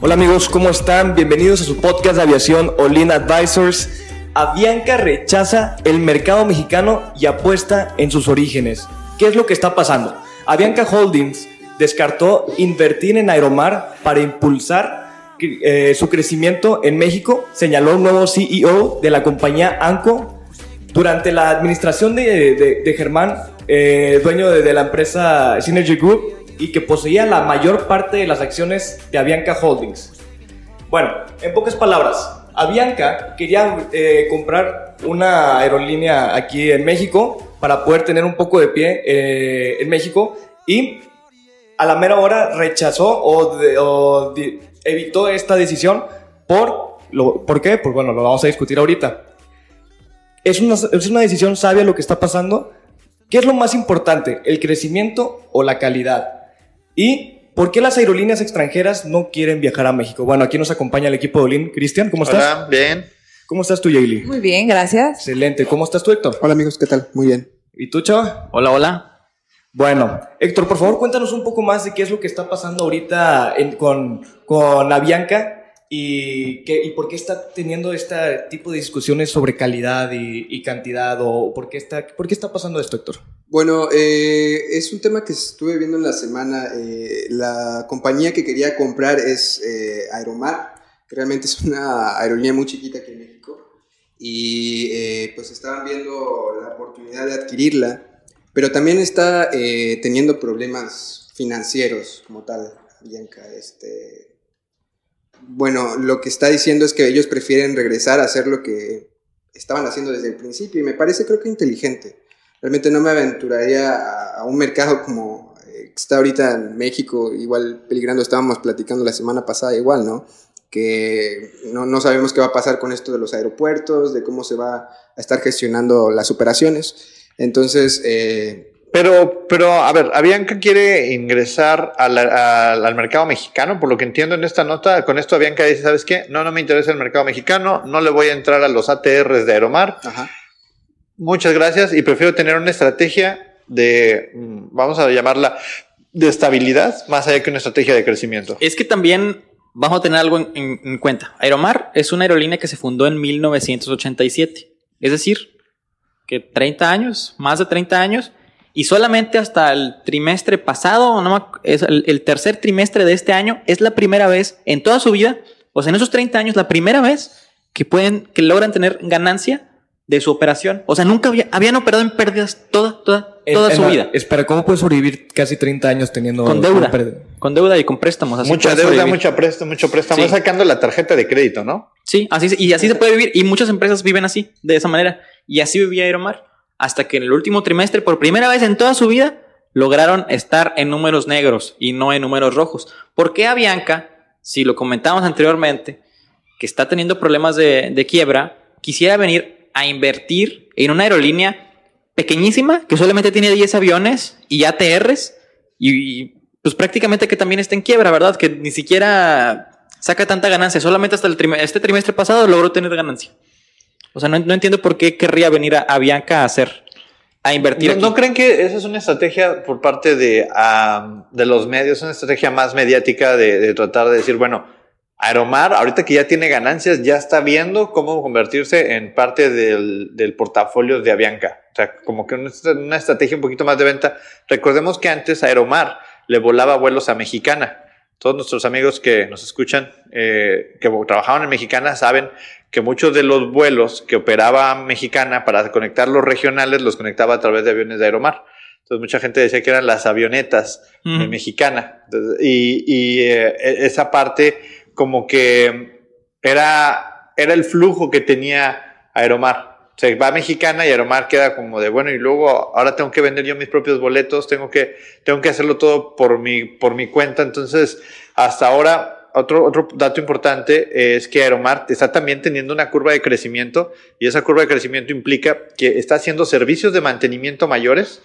Hola amigos, ¿cómo están? Bienvenidos a su podcast de aviación Olin Advisors. Avianca rechaza el mercado mexicano y apuesta en sus orígenes. ¿Qué es lo que está pasando? Avianca Holdings descartó invertir en Aeromar para impulsar eh, su crecimiento en México, señaló un nuevo CEO de la compañía ANCO durante la administración de, Germán, eh, dueño de, la empresa Synergy Group y que poseía la mayor parte de las acciones de Avianca Holdings. Bueno, en pocas palabras, Avianca quería eh, comprar una aerolínea aquí en México para poder tener un poco de pie eh, en México y a la mera hora rechazó o, evitó esta decisión por lo, ¿por qué? Pues bueno, lo vamos a discutir ahorita. Es una, es una decisión sabia lo que está pasando. ¿Qué es lo más importante? ¿El crecimiento o la calidad? ¿Y por qué las aerolíneas extranjeras no quieren viajar a México? Bueno, aquí nos acompaña el equipo de Olin. Cristian, ¿cómo estás? Hola, bien. ¿Cómo estás tú, Yaeli? Muy bien, gracias. Excelente. ¿Cómo estás tú, Héctor? Hola, amigos, ¿qué tal? Muy bien. ¿Y tú, Chava? Hola, hola. Bueno, Héctor, por favor, cuéntanos un poco más de qué es lo que está pasando ahorita con, con la Bianca ¿Y, qué, ¿Y por qué está teniendo este tipo de discusiones sobre calidad y, cantidad? ¿O por qué, está, por qué está pasando esto, Héctor? Bueno, eh, es un tema que estuve viendo en la semana. Eh, la compañía que quería comprar es eh, Aeromar, que realmente es una aerolínea muy chiquita aquí en México. Y pues estaban viendo la oportunidad de adquirirla, pero también está teniendo problemas financieros como tal, Bianca. Este, bueno, lo que está diciendo es que ellos prefieren regresar a hacer lo que estaban haciendo desde el principio y me parece creo que inteligente. Realmente no me aventuraría a, un mercado como eh, está ahorita en México, igual peligrando, estábamos platicando la semana pasada igual, ¿no? Que no, no sabemos qué va a pasar con esto de los aeropuertos, de cómo se va a estar gestionando las operaciones. Entonces, eh, pero, pero, a ver, Avianca quiere ingresar al, al, mercado mexicano, por lo que entiendo en esta nota, con esto Avianca dice, ¿sabes qué? No, no me interesa el mercado mexicano, no le voy a entrar a los ATRs de Aeromar. Ajá. Muchas gracias y prefiero tener una estrategia de, mm, vamos a llamarla, de estabilidad, más allá que una estrategia de crecimiento. Es que también vamos a tener algo en, en cuenta. Aeromar es una aerolínea que se fundó en 1987, es decir, que 30 años, más de 30 años, y solamente hasta el trimestre pasado, no, es el, tercer trimestre de este año, es la primera vez en toda su vida, o sea, en esos 30 años, la primera vez que pueden, que logran tener ganancia de su operación. O sea, nunca habían operado en pérdidas toda, toda, toda su vida. Espera, ¿cómo puedes sobrevivir casi 30 años teniendo con deuda? Con deuda y con préstamos. mucha deuda, mucha préstamo, mucho préstamo. sacando la tarjeta de crédito, ¿no? Sí, así y así se puede vivir. Y muchas empresas viven así, de esa manera. Y así vivía Aeromar hasta que en el último trimestre, por primera vez en toda su vida, lograron estar en números negros y no en números rojos. ¿Por qué Avianca, si lo comentamos anteriormente, que está teniendo problemas de, quiebra, quisiera venir a invertir en una aerolínea pequeñísima que solamente tiene 10 aviones y ATRs y, pues prácticamente que también está en quiebra, ¿verdad? Que ni siquiera saca tanta ganancia, solamente hasta este trimestre pasado logró tener ganancia. O sea, no, entiendo por qué querría venir a, Bianca a hacer, a invertir. ¿No, creen que esa es una estrategia por parte de, de los medios, una estrategia más mediática de, tratar de decir, bueno, Aeromar, ahorita que ya tiene ganancias, ya está viendo cómo convertirse en parte del, del portafolio de Avianca. O sea, como que una estrategia un poquito más de venta. Recordemos que antes Aeromar le volaba vuelos a Mexicana todos nuestros amigos que nos escuchan, eh, que trabajaban en Mexicana, saben que muchos de los vuelos que operaba Mexicana para conectar los regionales los conectaba a través de aviones de Aeromar. Entonces mucha gente decía que eran las avionetas de Mexicana. y, y eh, e-, esa parte como que era, era el flujo que tenía Aeromar. O sea, va Mexicana y Aeromar queda como de, bueno, y luego ahora tengo que vender yo mis propios boletos, tengo que, tengo que hacerlo todo por mi, por mi cuenta. Entonces, hasta ahora otro, otro dato importante es que Aeromar está también teniendo una curva de crecimiento y esa curva de crecimiento implica que está haciendo servicios de mantenimiento mayores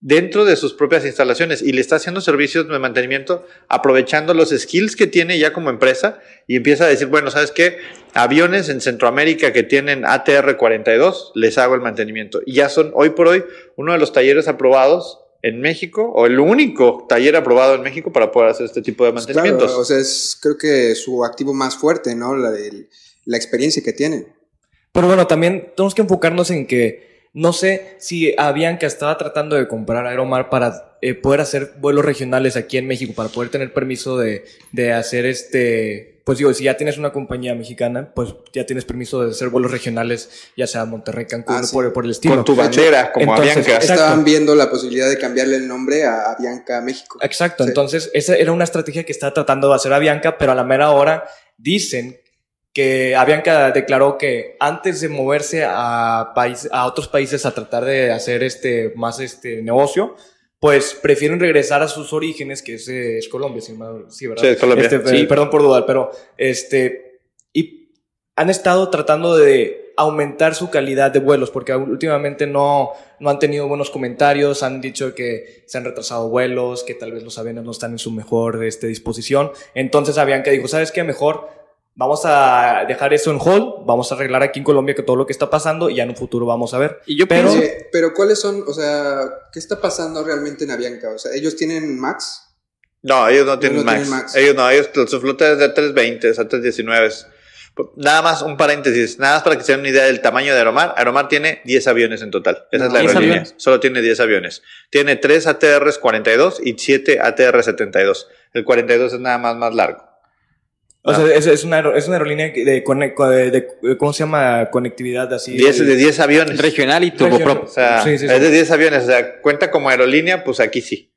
dentro de sus propias instalaciones y le está haciendo servicios de mantenimiento aprovechando los skills que tiene ya como empresa y empieza a decir, bueno, ¿sabes qué? Aviones en Centroamérica que tienen ATR 42, les hago el mantenimiento. Y ya son hoy por hoy uno de los talleres aprobados en México, o el único taller aprobado en México para poder hacer este tipo de Pues mantenimientos. Claro, o sea, es creo que su activo más fuerte, ¿no? La, la experiencia que tienen. Pero bueno, también tenemos que enfocarnos en que no sé si Avianca estaba tratando de comprar Aeromar para eh, poder hacer vuelos regionales aquí en México, para poder tener permiso de, de hacer este. Pues digo, si ya tienes una compañía mexicana, pues ya tienes permiso de hacer vuelos regionales, ya sea Monterrey, Cancún, Ah, sí. por, por el estilo. Con tu bandera, como Entonces, Avianca. Estaban viendo la posibilidad de cambiarle el nombre a Bianca México. Exacto, Sí. entonces esa era una estrategia que estaba tratando de hacer Avianca, pero a la mera hora dicen que Avianca declaró que antes de moverse a, país, a otros países a tratar de hacer este, más este negocio, pues prefieren regresar a sus orígenes, que es, eh, es Colombia, sí, sí, ¿verdad? Sí, es Colombia. Este, Sí. Perdón por dudar, pero este, y han estado tratando de aumentar su calidad de vuelos, porque últimamente no, no han tenido buenos comentarios, han dicho que se han retrasado vuelos, que tal vez los aviones no están en su mejor este, disposición. Entonces Avianca dijo, ¿sabes qué? Mejor vamos a dejar eso en hold, vamos a arreglar aquí en Colombia que todo lo que está pasando y ya en un futuro vamos a ver. Y yo Pero- pienso, pero ¿cuáles son, o sea, qué está pasando realmente en Avianca? O sea, ¿ellos tienen Max? No, ellos no tienen, no Max. tienen Max. Ellos no, ellos, su flota es de A320, es A319. Nada más un paréntesis, nada más para que se den una idea del tamaño de Aeromar. Aeromar tiene 10 aviones en total. Esa es la 10 aerolínea. aviones. Solo tiene 10 aviones. Tiene 3 ATRs 42 y 7 ATR 72. El 42 es nada más más largo. O Ah. sea, es, es, una, es una aerolínea que- de, de- de- ¿cómo se llama? Conectividad así. 10 de 10 aviones. regional y turboprop. O sea, Sí, sí, sí. es de 10 aviones. O sea, cuenta como aerolínea, pues aquí sí.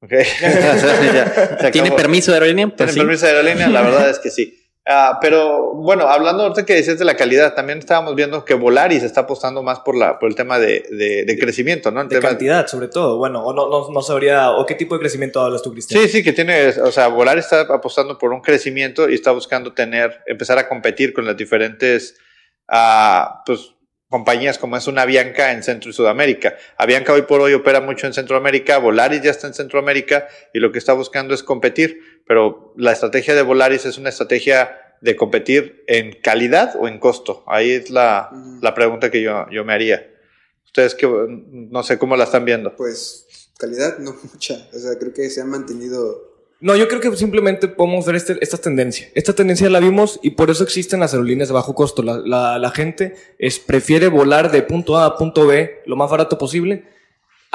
¿Ok? O sea, ya, ¿Tiene permiso de aerolínea? Pues ¿Tiene sí. permiso de aerolínea? La verdad es que sí. Ah, pero bueno, hablando ahorita que decías de la calidad, también estábamos viendo que Volaris está apostando más por, la, por el tema de, de, de crecimiento, ¿no? El De tema- cantidad, sobre todo. Bueno, o no, no, no sabría, o qué tipo de crecimiento hablas tú, Cristian. Sí, sí, que tiene, o sea, Volaris está apostando por un crecimiento y está buscando tener, empezar a competir con las diferentes, ah, pues, compañías como es una Avianca en Centro y Sudamérica. Avianca hoy por hoy opera mucho en Centroamérica, Volaris ya está en Centroamérica y lo que está buscando es competir, pero la estrategia de Volaris es una estrategia de competir en calidad o en costo. Ahí es la, la pregunta que yo, yo me haría. Ustedes que no sé cómo la están viendo. Pues calidad no mucha. O sea, creo que se han mantenido... No, yo creo que simplemente podemos ver este- esta tendencia. Esta tendencia la vimos y por eso existen las aerolíneas de bajo costo. La, la- la gente es, prefiere volar de punto A a punto B lo más barato posible.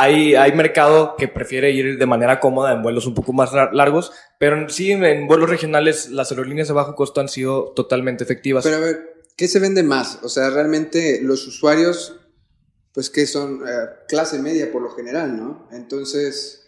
Hay, hay mercado que prefiere ir de manera cómoda en vuelos un poco más lar- largos, pero sí en vuelos regionales las aerolíneas de bajo costo han sido totalmente efectivas. Pero a ver, ¿qué se vende más? O sea, realmente los usuarios, pues que son eh, clase media por lo general, ¿no? Entonces,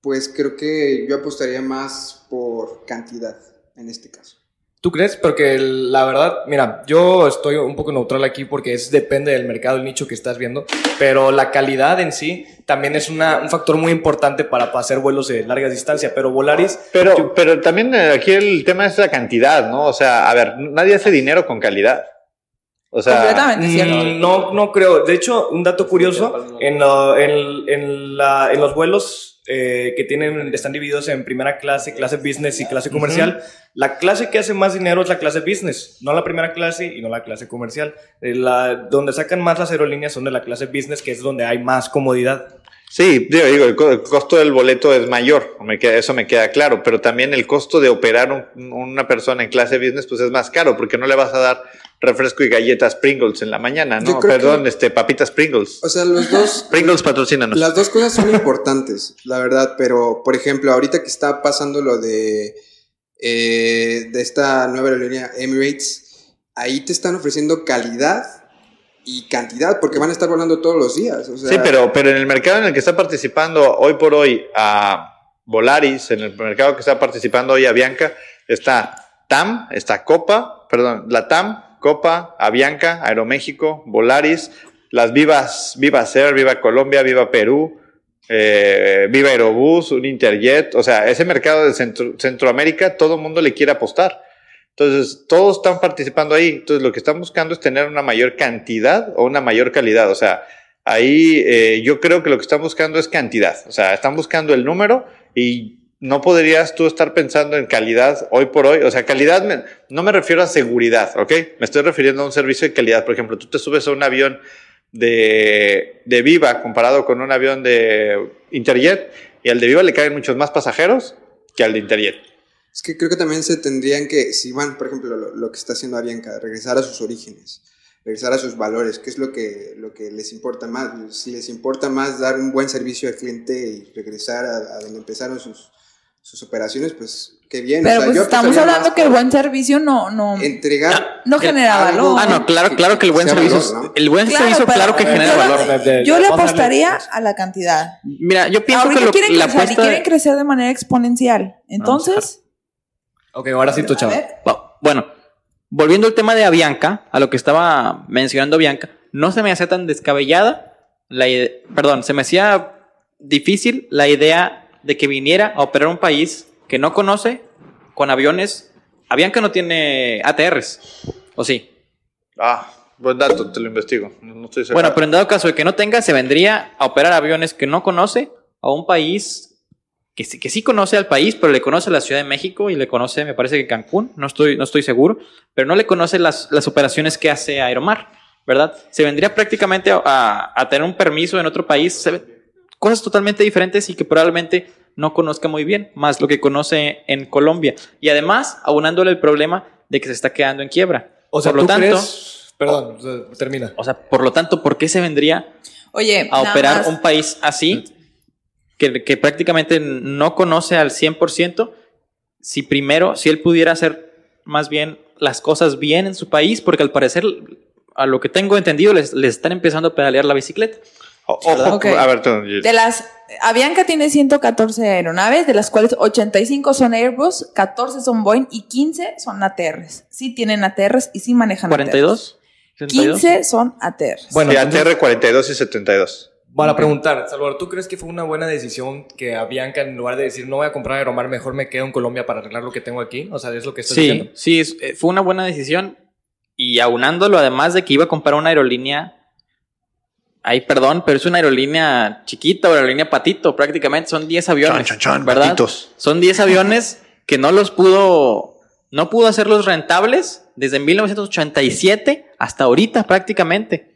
pues creo que yo apostaría más por cantidad en este caso. ¿Tú crees? Porque la verdad, mira, yo estoy un poco neutral aquí porque es depende del mercado, el nicho que estás viendo, pero la calidad en sí también es una- un factor muy importante para, para hacer vuelos de larga distancia, pero Volaris... Pero, pero también eh, aquí el tema es la cantidad, ¿no? O sea, a ver, nadie hace dinero con calidad. O sea, Completamente cierto. Mm, no, no creo. De hecho, un dato curioso, en, lo- en, en la- en los vuelos eh, que tienen, están divididos en primera clase, clase business y clase comercial, la clase que hace más dinero es la clase business, no la primera clase y no la clase comercial. Eh, la- donde sacan más las aerolíneas son de la clase business, que es donde hay más comodidad. Sí, digo, digo, el, co- el costo del boleto es mayor, me queda- eso me queda claro, pero también el costo de operar un- una persona en clase business pues es más caro, porque no le vas a dar refresco y galletas Pringles en la mañana, ¿no? Perdón, que- este, papitas Pringles. O sea, los dos... Pringles patrocínanos. Las dos cosas son importantes, la verdad, pero por ejemplo, ahorita que está pasando lo de, eh, de esta nueva aerolínea Emirates, ahí te están ofreciendo calidad y cantidad, porque van a estar volando todos los días. Sí, pero, pero en el mercado en el que está participando hoy por hoy a Volaris, en el mercado que está participando hoy a Bianca, está TAM, está Copa, perdón, la TAM, Copa, Avianca, Aeroméxico, Volaris, las Vivas, Viva Ser, Viva Colombia, Viva Perú, eh, Viva Aerobús, un Interjet, o sea, ese mercado de Centro- Centroamérica, todo el mundo le quiere apostar. Entonces, todos están participando ahí. Entonces, lo que están buscando es tener una mayor cantidad o una mayor calidad. O sea, ahí eh, yo creo que lo que están buscando es cantidad. O sea, están buscando el número y no podrías tú estar pensando en calidad hoy por hoy. O sea, calidad me- no me refiero a seguridad, ¿ok? Me estoy refiriendo a un servicio de calidad. Por ejemplo, tú te subes a un avión de, de Viva comparado con un avión de Interjet y al de Viva le caen muchos más pasajeros que al de Interjet. Es que creo que también se tendrían que, si van, por ejemplo, lo, lo que está haciendo Avianca, regresar a sus orígenes, regresar a sus valores, qué es lo que, lo que les importa más. Si les importa más dar un buen servicio al cliente y regresar a, a donde empezaron sus, sus operaciones, pues qué bien. Pero O sea, pues yo estamos hablando que el buen servicio no, no, Entregar. no genera algo- valor. Ah, no, claro, claro que el buen servicio, valor, ¿no? el buen Claro, servicio, pero- claro que genera yo- valor. Yo le apostaría a la cantidad. Mira, yo pienso Ahorita que lo, quieren la crecer y quieren crecer de manera exponencial. Entonces, Ok, ahora sí tu a chava. ver, Bu- Bueno, volviendo al tema de Avianca, a lo que estaba mencionando Bianca, no se me hacía tan descabellada la perdón, se me hacía difícil la idea de que viniera a operar un país que no conoce con aviones. Avianca no tiene ATRs, ¿o sí? Ah, buen dato, te lo investigo. No, no estoy seguro. Bueno, pero en dado caso de que no tenga, se vendría a operar aviones que no conoce a un país que sí, que sí conoce al país, pero le conoce la Ciudad de México y le conoce, me parece que Cancún, no estoy, no estoy seguro, pero no le conoce las, las operaciones que hace Aeromar, ¿verdad? Se vendría prácticamente a, a- a tener un permiso en otro país, se ve- cosas totalmente diferentes y que probablemente no conozca muy bien, más lo que conoce en Colombia. Y además, aunándole el problema de que se está quedando en quiebra. O sea, por lo ¿tú tanto, crees- Perdón, o termina. o sea, por lo tanto, ¿por qué se vendría oye, a operar más, un país así, que, que prácticamente no conoce al 100%, si primero, si él pudiera hacer más bien las cosas bien en su país, porque al parecer, a lo que tengo entendido, les, les están empezando a pedalear la bicicleta. O- ojo, Ok. a ver, tú, De las Avianca tiene 114 aeronaves, de las cuales 85 son Airbus, 14 son Boeing y 15 son ATRs. Sí tienen ATRs y sí manejan ATRs. 42. 62. 15 son ATRs. Bueno, sí, ATR 42 y 72. Para preguntar, Salvador, ¿tú crees que fue una buena decisión que Avianca, en lugar de decir no voy a comprar Aeromar, mejor me quedo en Colombia para arreglar lo que tengo aquí? O sea, es lo que estás Sí, diciendo. sí, eh, fue una buena decisión. Y aunándolo, además de que iba a comprar una aerolínea. Ay, perdón, pero es una aerolínea chiquita, una aerolínea patito, prácticamente son 10 aviones. Chan, chan, chan, ¿verdad? patitos. Son 10 aviones que no los pudo, no pudo hacerlos rentables desde 1987 hasta ahorita prácticamente.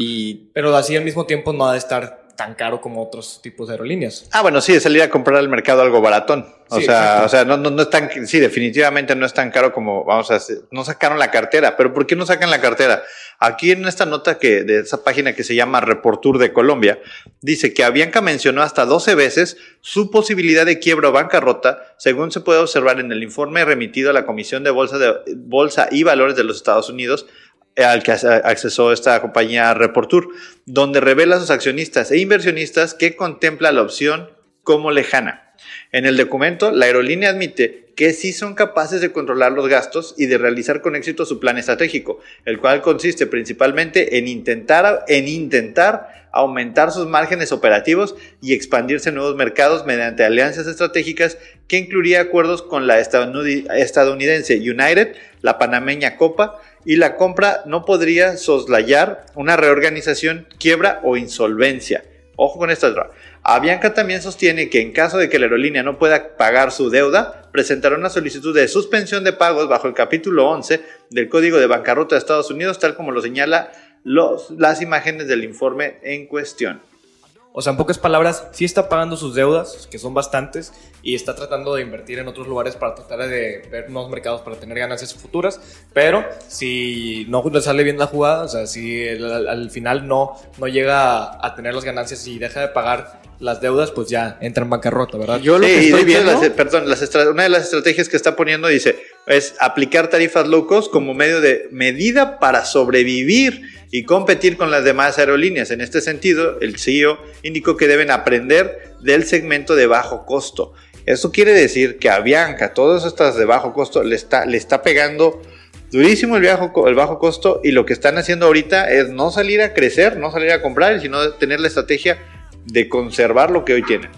Y Pero así al mismo tiempo no ha de estar tan caro como otros tipos de aerolíneas. Ah, bueno, sí, de salir a comprar al mercado algo baratón. O Sí, sea, exacto. o sea, no, no, no es tan, sí, definitivamente no es tan caro como, vamos a decir, no sacaron la cartera. Pero ¿por qué no sacan la cartera? Aquí en esta nota que, de esa página que se llama Reportur de Colombia, dice que Avianca mencionó hasta 12 veces su posibilidad de quiebra o bancarrota, según se puede observar en el informe remitido a la Comisión de Bolsa, de, Bolsa y Valores de los Estados Unidos, al que ac- accesó esta compañía Reportur, donde revela a sus accionistas e inversionistas que contempla la opción como lejana. En el documento, la aerolínea admite que sí son capaces de controlar los gastos y de realizar con éxito su plan estratégico, el cual consiste principalmente en intentar, en intentar aumentar sus márgenes operativos y expandirse en nuevos mercados mediante alianzas estratégicas que incluiría acuerdos con la estadounid- estadounidense United, la panameña Copa y la compra no podría soslayar una reorganización, quiebra o insolvencia. Ojo con esta otra. Avianca también sostiene que en caso de que la aerolínea no pueda pagar su deuda, presentará una solicitud de suspensión de pagos bajo el capítulo 11 del Código de Bancarrota de Estados Unidos, tal como lo señala las imágenes del informe en cuestión. O sea, en pocas palabras, sí está pagando sus deudas, que son bastantes, y está tratando de invertir en otros lugares para tratar de ver nuevos mercados para tener ganancias futuras, pero si no le sale bien la jugada, o sea, si al, al final no, no llega a tener las ganancias y deja de pagar las deudas, pues ya entra en bancarrota, ¿verdad? yo lo Sí, que y estoy viendo... las- perdón, las una de las estrategias que está poniendo dice es aplicar tarifas low cost como medio de medida para sobrevivir y competir con las demás aerolíneas. En este sentido, el CEO indicó que deben aprender del segmento de bajo costo. Eso quiere decir que a Bianca, todas estas de bajo costo, le está, le está pegando durísimo el, bajo, el bajo costo y lo que están haciendo ahorita es no salir a crecer, no salir a comprar, sino tener la estrategia de conservar lo que hoy tienen.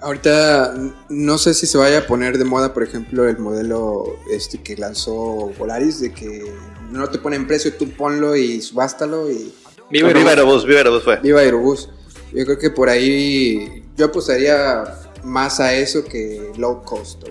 Ahorita no sé si se vaya a poner de moda, por ejemplo, el modelo este que lanzó Polaris, de que no te ponen precio, tú ponlo y subástalo y... Viva Aerobús, Viva Aerobús fue. Viva Aerobús. Yo creo que por ahí yo apostaría más a eso que low cost.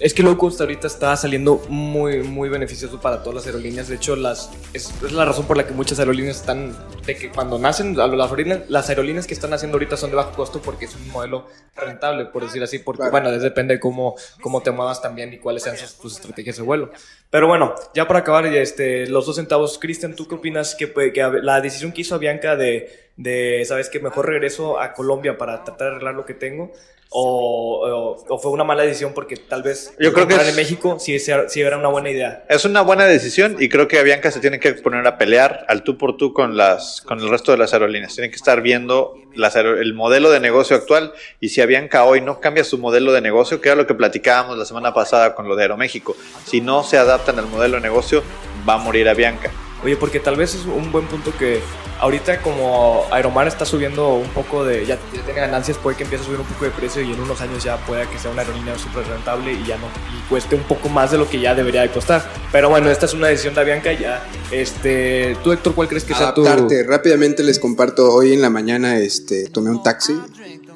Es que low cost ahorita está saliendo muy, muy beneficioso para todas las aerolíneas. De hecho, las, es, la razón por la que muchas aerolíneas están, de que cuando nacen, las aerolíneas, las aerolíneas que están haciendo ahorita son de bajo costo porque es un modelo rentable, por decir así. Porque, bueno, depende de cómo, cómo te muevas también y cuáles sean tus estrategias de vuelo. Pero bueno, ya para acabar, este, los dos centavos, Cristian, ¿tú qué opinas que, que la decisión que hizo Bianca de, de, sabes que mejor regreso a Colombia para tratar de arreglar lo que tengo? O, o, fue una mala decisión porque tal vez yo creo que en México sí, sí, era una buena idea. Es una buena decisión y creo que Avianca se tiene que poner a pelear al tú por tú con las con el resto de las aerolíneas. Tienen que estar viendo las el modelo de negocio actual y si Avianca hoy no cambia su modelo de negocio, que era lo que platicábamos la semana pasada con lo de Aeroméxico, si no se adaptan al modelo de negocio, va a morir Avianca. Oye, porque tal vez es un buen punto que ahorita como Aeromar está subiendo un poco de, ya, tiene ganancias, puede que empiece a subir un poco de precio y en unos años ya pueda que sea una aerolínea súper rentable y ya no, cueste un poco más de lo que ya debería de costar. Pero bueno, esta es una decisión de Avianca ya. Este, tú Héctor, ¿cuál crees que sea tu...? rápidamente les comparto, hoy en la mañana este, tomé un taxi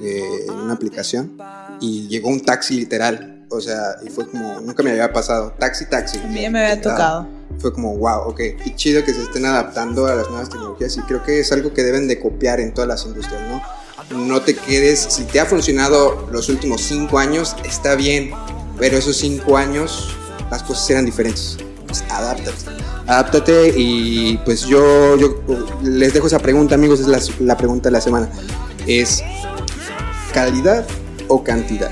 eh, en una aplicación y llegó un taxi literal o sea, y fue como, nunca me había pasado. Taxi, taxi. A mí me había tocado. Fue como, wow, ok, qué chido que se estén adaptando a las nuevas tecnologías y creo que es algo que deben de copiar en todas las industrias, ¿no? No te quedes, si te ha funcionado los últimos cinco años, está bien, pero esos cinco años las cosas eran diferentes. Pues adáptate. Adáptate y pues yo, yo les dejo esa pregunta, amigos, es la, la pregunta de la semana. Es calidad o cantidad.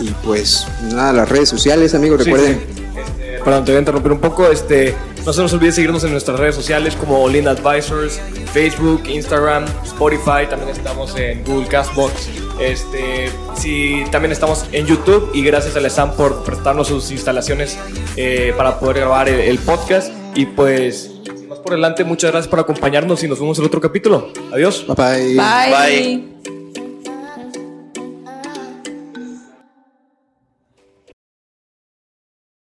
Y pues nada, las redes sociales, amigos, recuerden. Este, perdón, te voy a interrumpir un poco. Este, no se nos olvide seguirnos en nuestras redes sociales como Olin Advisors, Facebook, Instagram, Spotify, también estamos en Google Castbox. Este, sí, también estamos en YouTube y gracias a Sam por prestarnos sus instalaciones eh, para poder grabar el, podcast. Y pues, más por delante, muchas gracias por acompañarnos y nos vemos en otro capítulo. Adiós. bye. bye. bye.